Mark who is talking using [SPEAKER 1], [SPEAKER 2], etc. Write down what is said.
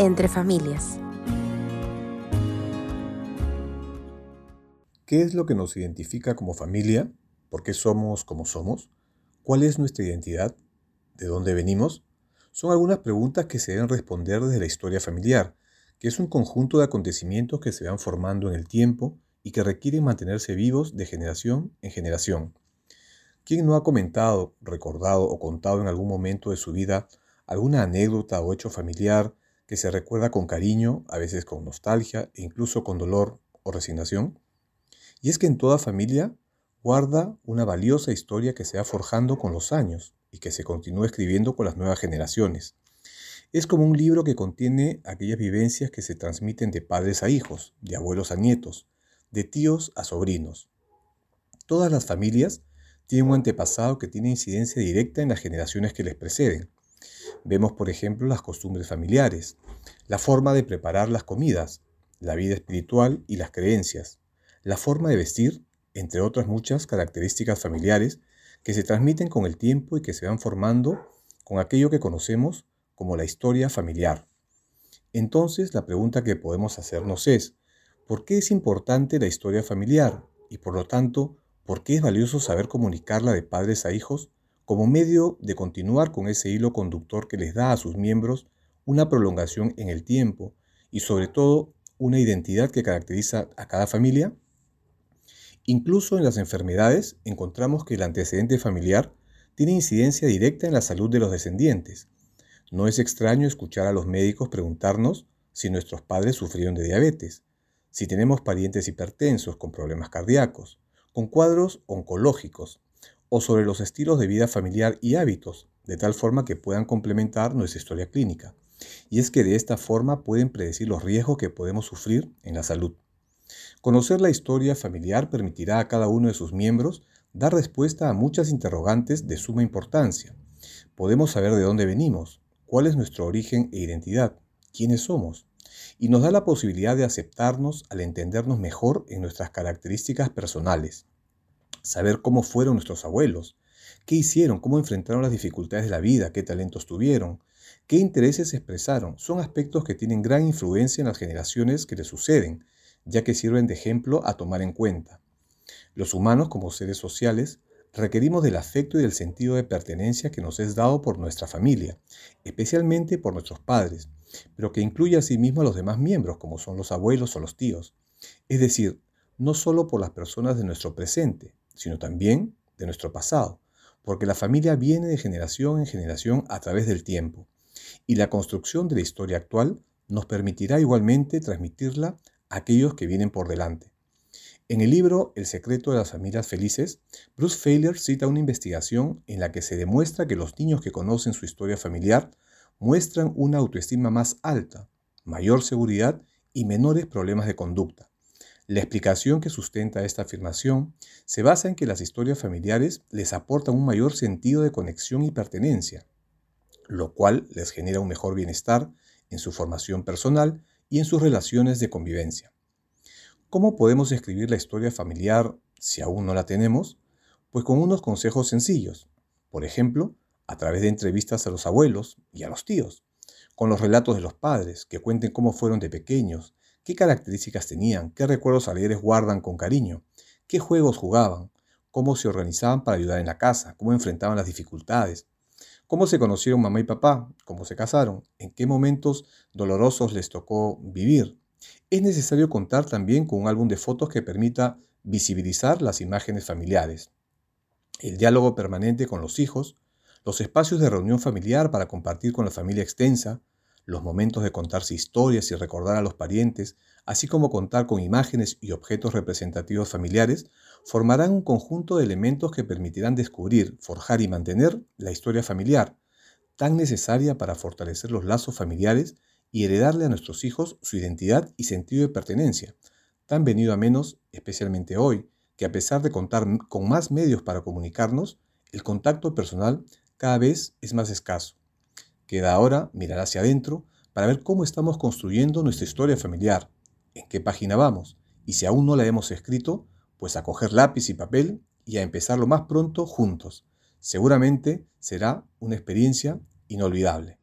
[SPEAKER 1] entre familias.
[SPEAKER 2] ¿Qué es lo que nos identifica como familia? ¿Por qué somos como somos? ¿Cuál es nuestra identidad? ¿De dónde venimos? Son algunas preguntas que se deben responder desde la historia familiar, que es un conjunto de acontecimientos que se van formando en el tiempo y que requieren mantenerse vivos de generación en generación. ¿Quién no ha comentado, recordado o contado en algún momento de su vida alguna anécdota o hecho familiar que se recuerda con cariño, a veces con nostalgia e incluso con dolor o resignación? Y es que en toda familia guarda una valiosa historia que se va forjando con los años y que se continúa escribiendo con las nuevas generaciones. Es como un libro que contiene aquellas vivencias que se transmiten de padres a hijos, de abuelos a nietos, de tíos a sobrinos. Todas las familias tienen un antepasado que tiene incidencia directa en las generaciones que les preceden. Vemos, por ejemplo, las costumbres familiares, la forma de preparar las comidas, la vida espiritual y las creencias, la forma de vestir, entre otras muchas características familiares que se transmiten con el tiempo y que se van formando con aquello que conocemos como la historia familiar. Entonces, la pregunta que podemos hacernos es, ¿por qué es importante la historia familiar? Y por lo tanto, ¿por qué es valioso saber comunicarla de padres a hijos como medio de continuar con ese hilo conductor que les da a sus miembros una prolongación en el tiempo y sobre todo una identidad que caracteriza a cada familia? Incluso en las enfermedades encontramos que el antecedente familiar tiene incidencia directa en la salud de los descendientes. No es extraño escuchar a los médicos preguntarnos si nuestros padres sufrieron de diabetes, si tenemos parientes hipertensos con problemas cardíacos, con cuadros oncológicos, o sobre los estilos de vida familiar y hábitos, de tal forma que puedan complementar nuestra historia clínica. Y es que de esta forma pueden predecir los riesgos que podemos sufrir en la salud. Conocer la historia familiar permitirá a cada uno de sus miembros dar respuesta a muchas interrogantes de suma importancia. Podemos saber de dónde venimos, cuál es nuestro origen e identidad, quiénes somos, y nos da la posibilidad de aceptarnos al entendernos mejor en nuestras características personales. Saber cómo fueron nuestros abuelos, qué hicieron, cómo enfrentaron las dificultades de la vida, qué talentos tuvieron, qué intereses expresaron, son aspectos que tienen gran influencia en las generaciones que les suceden ya que sirven de ejemplo a tomar en cuenta. Los humanos, como seres sociales, requerimos del afecto y del sentido de pertenencia que nos es dado por nuestra familia, especialmente por nuestros padres, pero que incluye asimismo a los demás miembros, como son los abuelos o los tíos. Es decir, no solo por las personas de nuestro presente, sino también de nuestro pasado, porque la familia viene de generación en generación a través del tiempo, y la construcción de la historia actual nos permitirá igualmente transmitirla aquellos que vienen por delante. En el libro El secreto de las familias felices, Bruce Feiler cita una investigación en la que se demuestra que los niños que conocen su historia familiar muestran una autoestima más alta, mayor seguridad y menores problemas de conducta. La explicación que sustenta esta afirmación se basa en que las historias familiares les aportan un mayor sentido de conexión y pertenencia, lo cual les genera un mejor bienestar en su formación personal y en sus relaciones de convivencia. ¿Cómo podemos escribir la historia familiar si aún no la tenemos? Pues con unos consejos sencillos. Por ejemplo, a través de entrevistas a los abuelos y a los tíos, con los relatos de los padres, que cuenten cómo fueron de pequeños, qué características tenían, qué recuerdos alegres guardan con cariño, qué juegos jugaban, cómo se organizaban para ayudar en la casa, cómo enfrentaban las dificultades, cómo se conocieron mamá y papá, cómo se casaron, en qué momentos dolorosos les tocó vivir. Es necesario contar también con un álbum de fotos que permita visibilizar las imágenes familiares, el diálogo permanente con los hijos, los espacios de reunión familiar para compartir con la familia extensa, los momentos de contarse historias y recordar a los parientes, así como contar con imágenes y objetos representativos familiares, formarán un conjunto de elementos que permitirán descubrir, forjar y mantener la historia familiar, tan necesaria para fortalecer los lazos familiares y heredarle a nuestros hijos su identidad y sentido de pertenencia, tan venido a menos, especialmente hoy, que a pesar de contar con más medios para comunicarnos, el contacto personal cada vez es más escaso. Queda ahora mirar hacia adentro para ver cómo estamos construyendo nuestra historia familiar, en qué página vamos, y si aún no la hemos escrito, pues a coger lápiz y papel y a empezar lo más pronto juntos. Seguramente será una experiencia inolvidable.